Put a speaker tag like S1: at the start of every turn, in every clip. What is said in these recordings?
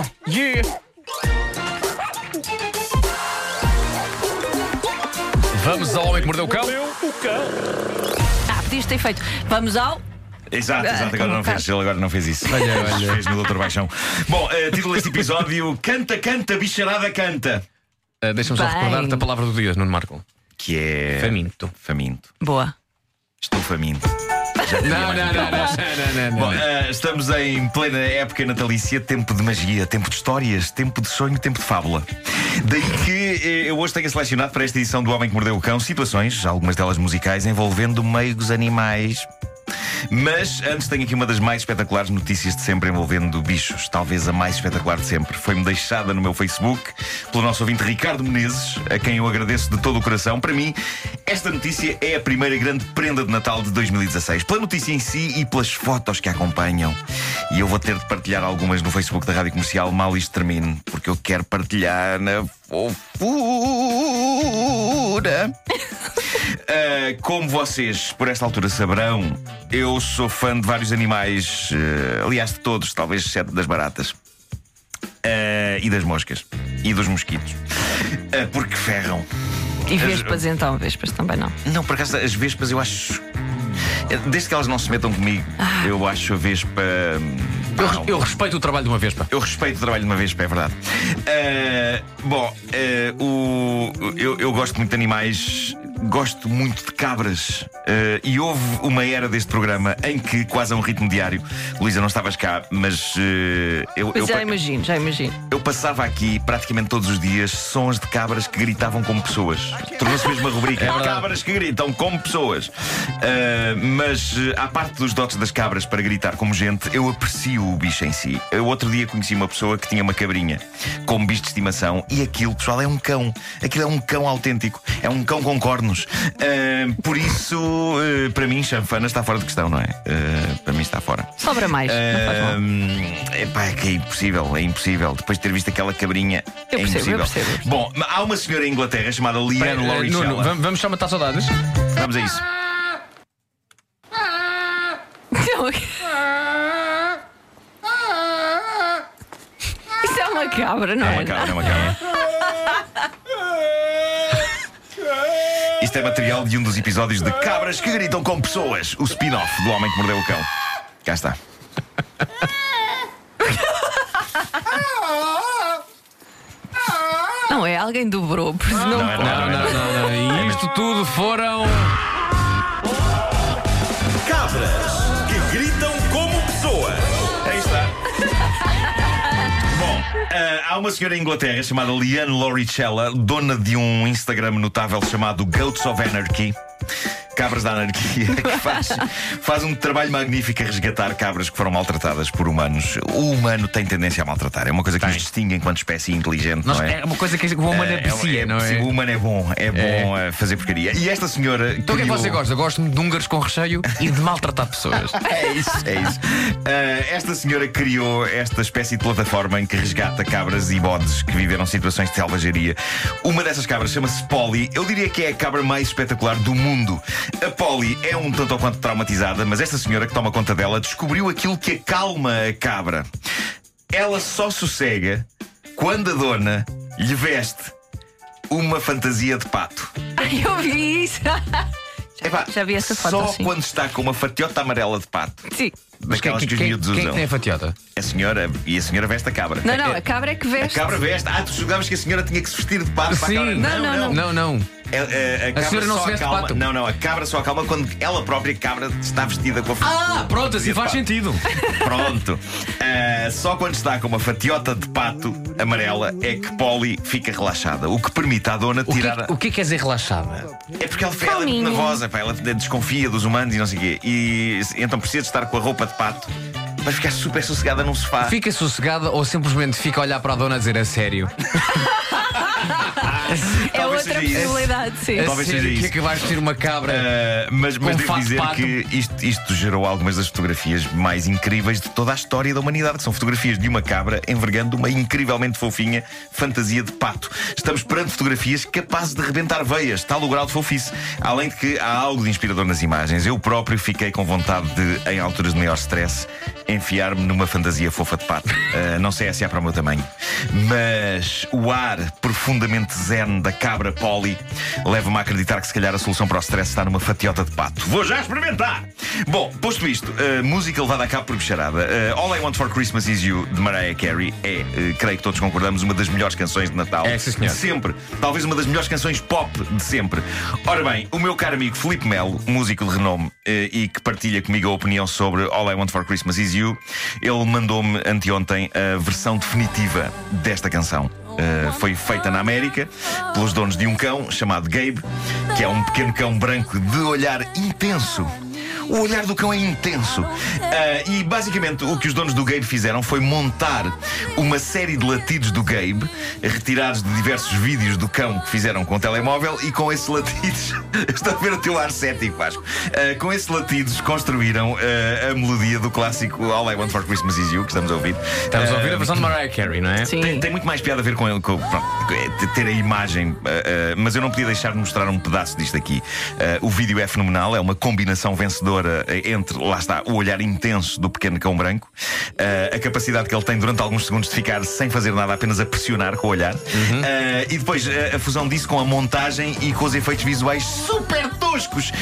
S1: Oh, yeah! Vamos ao Homem que Mordeu o Cão.
S2: O cão.
S3: Ah, podias ter feito. Vamos ao.
S4: Exato, exato, agora não fez, ele agora não fez isso.
S1: Olha, olha.
S4: Fez no Doutor Baixão. Bom, eh, título deste episódio: Canta, canta, bicharada, canta.
S1: Uh, Deixa-me só
S3: Bem.
S1: recordar-te a palavra do dia, Nuno Marco.
S4: Que é.
S1: Faminto.
S4: Faminto.
S3: Boa.
S4: Estou faminto. Já
S1: Não, não, não, não, não, não,
S4: Bom, eh, estamos em plena época natalícia, tempo de magia, tempo de histórias, tempo de sonho, tempo de fábula. Daí que eh, eu hoje tenho selecionado para esta edição do Homem que Mordeu o Cão situações, algumas delas musicais, envolvendo meigos animais. Mas antes tenho aqui uma das mais espetaculares notícias de sempre envolvendo bichos. Talvez a mais espetacular de sempre. Foi-me deixada no meu Facebook pelo nosso ouvinte Ricardo Menezes, a quem eu agradeço de todo o coração. Para mim, esta notícia é a primeira grande prenda de Natal de 2016. Pela notícia em si e pelas fotos que a acompanham. E eu vou ter de partilhar algumas no Facebook da Rádio Comercial mal isto termine, porque eu quero partilhar na fofura. Uh, como vocês, por esta altura, saberão, eu sou fã de vários animais, uh, aliás, de todos, talvez exceto das baratas. Uh, e das moscas. E dos mosquitos. Porque ferram.
S3: E vespas então, vespas também não.
S4: Não, por acaso, as vespas eu acho. Desde que elas não se metam comigo, eu acho a vespa.
S1: Eu, eu respeito o trabalho de uma vespa.
S4: eu respeito o trabalho de uma vespa, é verdade. Ah, bom, ah, o, eu, eu gosto muito de animais, gosto muito de cabras. Ah, e houve uma era deste programa em que, quase a um ritmo diário, Luísa, não estavas cá, mas ah, eu,
S3: Mas
S4: eu,
S3: já imagino, já imagino.
S4: eu passava aqui praticamente todos os dias sons de cabras que gritavam como pessoas. Tornou-se mesmo uma rubrica.
S1: verdade.
S4: cabras que gritam como pessoas. Ah, mas, à parte dos dotes das cabras para gritar como gente, eu aprecio o bicho em si. Eu outro dia conheci uma pessoa que tinha uma cabrinha como bicho de estimação e aquilo, pessoal, é um cão. Aquilo é um cão autêntico. É um cão com cornos. Ah, por isso, ah, para mim, chanfana está fora de questão, não é? Ah, para mim está fora.
S3: Sobra mais. não faz mal.
S4: É pá, é que é impossível, é impossível. Depois de ter visto aquela cabrinha,
S3: Eu
S4: é
S3: percebo, eu
S4: impossível.
S3: percebo.
S4: Bom, há uma senhora em Inglaterra chamada Leanne Lauricella.
S1: Nuno, vamos, vamos só matar saudades?
S4: Vamos a isso.
S3: Isso é uma cabra, não
S4: É
S3: é?
S4: uma cabra, é uma cabra. Isto é material de um dos episódios de Cabras que Gritam com Pessoas, o spin-off do Homem que Mordeu o Cão. Cá está.
S3: Não é, alguém dobrou, por isso não,
S4: Não é.
S1: Não, não, não, não. E isto tudo foram.
S4: Ah, há uma senhora em Inglaterra chamada Leanne Lauricella, dona de um Instagram notável chamado Goats of Anarchy. Cabras da Anarquia, que faz, faz um trabalho magnífico a resgatar cabras que foram maltratadas por humanos. O humano tem tendência a maltratar, é uma coisa que nos distingue enquanto espécie inteligente,
S1: Nós,
S4: não é?
S1: é uma coisa que o humano aprecia, não é?
S4: O humano é bom, é bom a fazer porcaria. E esta senhora.
S1: Então o que é que
S4: criou-
S1: você gosta? Gosto de húngaros com recheio e de maltratar pessoas.
S4: é isso, é isso. Ah, esta senhora criou esta espécie de plataforma em que resgata cabras e bodes que viveram situações de selvageria. Uma dessas cabras chama-se Polly. Eu diria que é a cabra mais espetacular do mundo. A Polly é um tanto ou quanto traumatizada, mas esta senhora que toma conta dela descobriu aquilo que acalma a cabra. Ela só sossega quando a dona lhe veste uma fantasia de pato.
S3: Ai, eu vi isso.
S4: Epá,
S3: Já vi essa foto,
S4: Só
S3: sim.
S4: quando está com uma fatiota amarela de pato.
S3: Sim.
S4: Daquelas que os
S1: quem,
S4: miúdos
S1: quem
S4: usam.
S1: tem a fatiota?
S4: A senhora e a senhora veste a cabra.
S3: Não, não, a cabra é que
S4: A
S3: veste.
S4: cabra veste. Ah, tu julgavas que a senhora tinha que se vestir de pato para a
S1: Sim.
S4: cabra.
S3: Não, não,
S1: Não, não.
S4: A, a- a cabra
S1: senhora não
S4: só
S1: se veste de
S4: acalma.
S1: pato?
S4: Não, não, a cabra só acalma quando ela própria cabra está vestida com a
S1: Ah, pronto, assim faz
S4: pato.
S1: sentido.
S4: Pronto. Ah, só quando está com uma fatiota de pato amarela é que Polly fica relaxada. O que permite à dona
S1: O que,
S4: tirar. a-
S1: o que é que quer dizer relaxada?
S4: É porque ela, ela é muito
S3: Calminha.
S4: nervosa, pá, ela desconfia dos humanos e não sei o quê. E então precisa de estar com a roupa de pato para ficar super sossegada num sofá.
S1: Fica sossegada ou simplesmente fica a olhar para a dona a dizer a sério?
S3: É outra possibilidade, sim.
S1: A
S4: Talvez seja
S1: que
S4: isso.
S1: acabaste de ter uma cabra.
S4: Uh, mas mas devo dizer
S1: pato.
S4: que isto, isto gerou algumas das fotografias mais incríveis de toda a história da humanidade, que são fotografias de uma cabra envergando uma incrivelmente fofinha fantasia de pato. Estamos perante fotografias capazes de rebentar veias, tal o grau de fofice. Além de que há algo de inspirador nas imagens. Eu próprio fiquei com vontade de, em alturas de maior stress, enfiar-me numa fantasia fofa de pato. Uh, não sei se é para o meu tamanho. Mas o ar profundamente zen da cabra Polly leva-me a acreditar que se calhar a solução para o stress está numa fatiota de pato. Vou já experimentar! Bom, posto isto, a música levada a cabo por bicharada. Uh, All I Want for Christmas Is You, de Mariah Carey, é, uh, creio que todos concordamos, uma das melhores canções de Natal.
S1: É, sim, senhor.
S4: De sempre. Talvez uma das melhores canções pop de sempre. Ora bem, o meu caro amigo Felipe Melo, músico de renome eh, e que partilha comigo a opinião sobre All I Want for Christmas Is You, ele mandou-me anteontem a versão definitiva desta canção. Eh, foi feita na América pelos donos de um cão chamado Gabe, que é um pequeno cão branco de olhar intenso. O olhar do cão é intenso. Ah, e basicamente o que os donos do Gabe fizeram foi montar uma série de latidos do Gabe, retirados de diversos vídeos do cão que fizeram com o telemóvel, e com esses latidos. Estou a ver o teu ar cético, Vasco. Ah, com esses latidos construíram ah, a melodia do clássico All I Want for Christmas Is You, que estamos a ouvir.
S1: Estamos a ouvir a versão de Mariah Carey, não é?
S3: Sim.
S4: tem, tem muito mais piada a ver com ele, com, pronto, é ter a imagem, uh, uh, mas eu não podia deixar de mostrar um pedaço disto aqui. Uh, o vídeo é fenomenal, é uma combinação vencedora entre, lá está, o olhar intenso do pequeno cão branco, uh, a capacidade que ele tem durante alguns segundos de ficar sem fazer nada, apenas a pressionar com o olhar, Uh, e depois uh, a fusão disso com a montagem e com os efeitos visuais super toscos uh,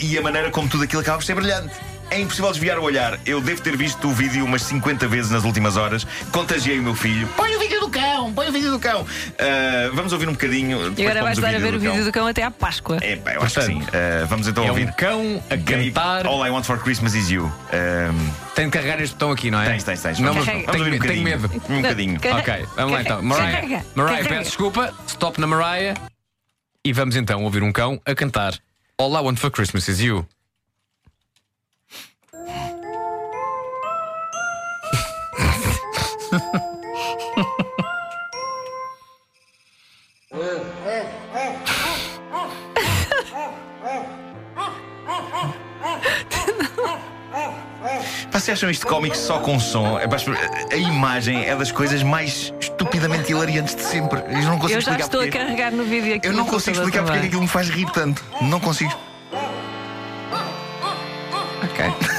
S4: e a maneira como tudo aquilo acaba por ser brilhante. É impossível desviar o olhar. Eu devo ter visto o vídeo umas 50 vezes nas últimas horas. Contagiei o meu filho. Põe o vídeo do cão, põe o vídeo do cão. Ah, vamos ouvir um bocadinho.
S3: E agora vais estar a ver o vídeo
S4: cão.
S3: do cão até à Páscoa.
S4: É, pá, eu acho que sim. Ah, vamos então
S1: É
S4: ouvir.
S1: um cão a cantar.
S4: All I Want for Christmas is You. Ahm,
S1: Tem de carregar este botão aqui, não é?
S4: tens, tens, tens.
S1: Não,
S4: vamos, vamos ouvir um
S1: tenho, tenho
S4: bocadinho.
S1: medo.
S4: Um bocadinho.
S3: Carrega.
S1: Ok, vamos lá então. Mariah,
S3: Carrega.
S1: Mariah
S3: Carrega.
S1: peço desculpa. Stop na Mariah. E vamos então ouvir um cão a cantar All I Want for Christmas Is You.
S4: Vocês acham isto cómico só com som? É, a imagem é das coisas mais estupidamente hilariantes de sempre. Eu não consigo
S3: Eu já
S4: explicar
S3: estou a
S4: porquê.
S3: carregar no vídeo aqui.
S4: Eu não consigo explicar porque é aquilo me faz rir tanto. Não consigo.
S1: Ok.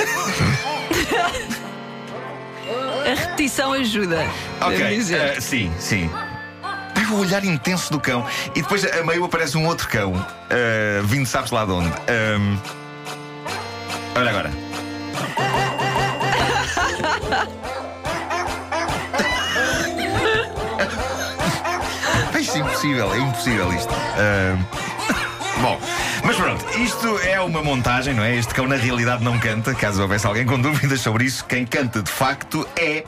S3: A repetição ajuda.
S4: Ok, eh, sim, sim. O olhar intenso do cão. E depois a meio aparece um outro cão, eh, vindo sabes lá de onde. Ahm, olha agora. Impossível, é impossível isto. Ahm, Bom, mas pronto, isto é uma montagem, não é? Este cão na realidade não canta, caso houvesse alguém com dúvidas sobre isso, quem canta de facto é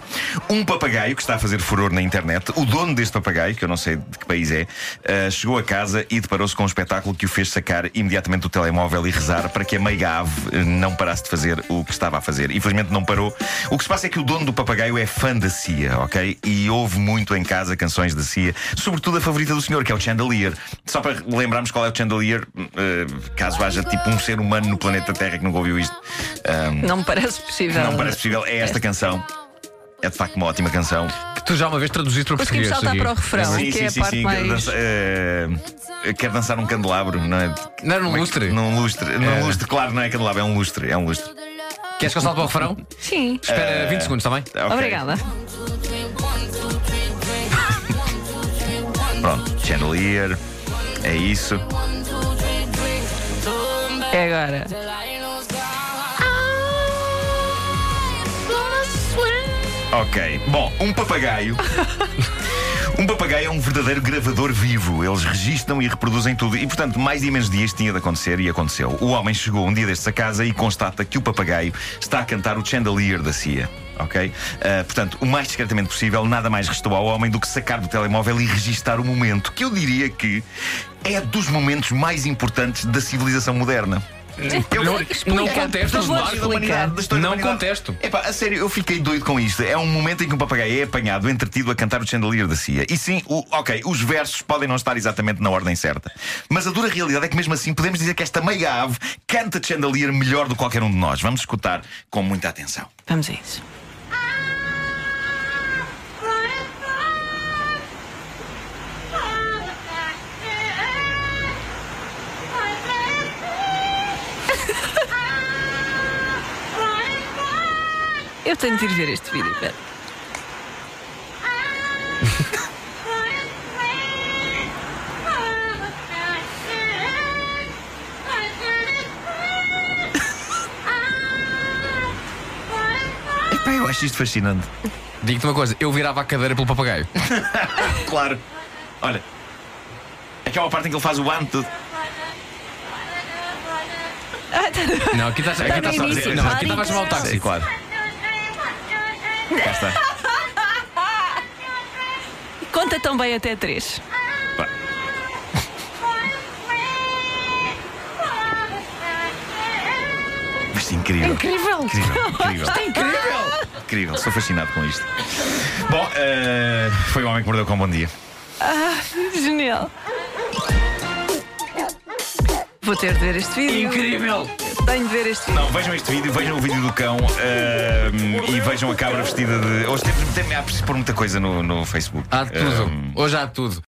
S4: um papagaio que está a fazer furor na internet. O dono deste papagaio, que eu não sei de que país é, ah, chegou a casa e deparou-se com um espetáculo que o fez sacar imediatamente do telemóvel e rezar para que a meiga ave eh, não parasse de fazer o que estava a fazer. Infelizmente não parou. O que se passa é que o dono do papagaio é fã da Cia, ok? E ouve muito em casa canções da Cia, sobretudo a favorita do senhor, que é o Chandelier. Só para lembrarmos qual é o Chandelier, eh, caso haja tipo um ser humano no planeta Terra que nunca ouviu isto. Ahm,
S3: Não me parece possível.
S4: não parece possível. É esta canção. É de facto uma ótima canção.
S1: Que tu já uma vez traduziste para
S3: Conseguimos
S1: português.
S3: saltar
S1: Sergio.
S3: para o refrão.
S4: sim,
S3: que
S4: sim,
S3: é a
S4: sim,
S3: parte
S4: sim.
S3: mais-
S4: Dança- eh, quer dançar num candelabro, não é?
S1: Não era num lustre?
S4: Num lustre. Num lustre, claro, não é candelabro, é um lustre. É um lustre.
S1: Queres que eu salte para o refrão?
S3: Sim.
S1: Espera 20 segundos, está bem?
S4: Ok.
S3: Obrigada.
S4: Pronto, Chandelier. É isso.
S3: É agora.
S4: Ok. Bom, um papagaio. Um papagaio é um verdadeiro gravador vivo. Eles registram e reproduzem tudo. E, portanto, mais dia menos dias tinha de acontecer e aconteceu. O homem chegou um dia destes a casa e constata que o papagaio está a cantar o Chandelier da CIA. Ok? Ah, portanto, o mais discretamente possível, nada mais restou ao homem do que sacar do telemóvel e registar o momento, que eu diria que é dos momentos mais importantes da civilização moderna. Eu-
S1: Não, não contesto Não
S4: da humanidade.
S1: contesto.
S4: Epá, a sério, eu fiquei doido com isto. É um momento em que um papagaio é apanhado, entretido a cantar o chandelier da CIA. E sim, o- ok, os versos podem não estar exatamente na ordem certa. Mas a dura realidade é que mesmo assim podemos dizer que esta meia ave canta chandelier melhor do que qualquer um de nós. Vamos escutar com muita atenção.
S3: Vamos a isso. Eu tenho de ir ver este vídeo. pera.
S4: Epá, eu acho isto fascinante.
S1: Digo-te uma coisa, eu virava a cadeira pelo papagaio.
S4: Claro. Olha. Aquela parte em que ele faz o ano tudo.
S3: Ah, tá-
S1: Não, aqui estás
S4: Aqui
S1: aqui
S4: está
S1: estás
S4: só a dizer-
S1: Não, aqui estás a chamar o táxi.
S4: Sim, claro. Cá está.
S3: Conta também até três.
S4: Pá. Mas incrível.
S3: Incrível!
S4: Incrível, incrível.
S3: é incrível!
S4: Incrível, estou fascinado com isto. Bom, eh, foi o homem que mordeu com um bom dia.
S3: Ah, genial! Vou ter de ver este vídeo.
S1: Incrível!
S3: Tenho de ver este vídeo.
S4: Não, vejam este vídeo, vejam o vídeo do cão e vejam a cabra vestida de. Hoje temos, tem, há preciso pôr muita coisa no, no Facebook.
S1: Há tudo.
S4: Eh,
S1: Hoje há tudo.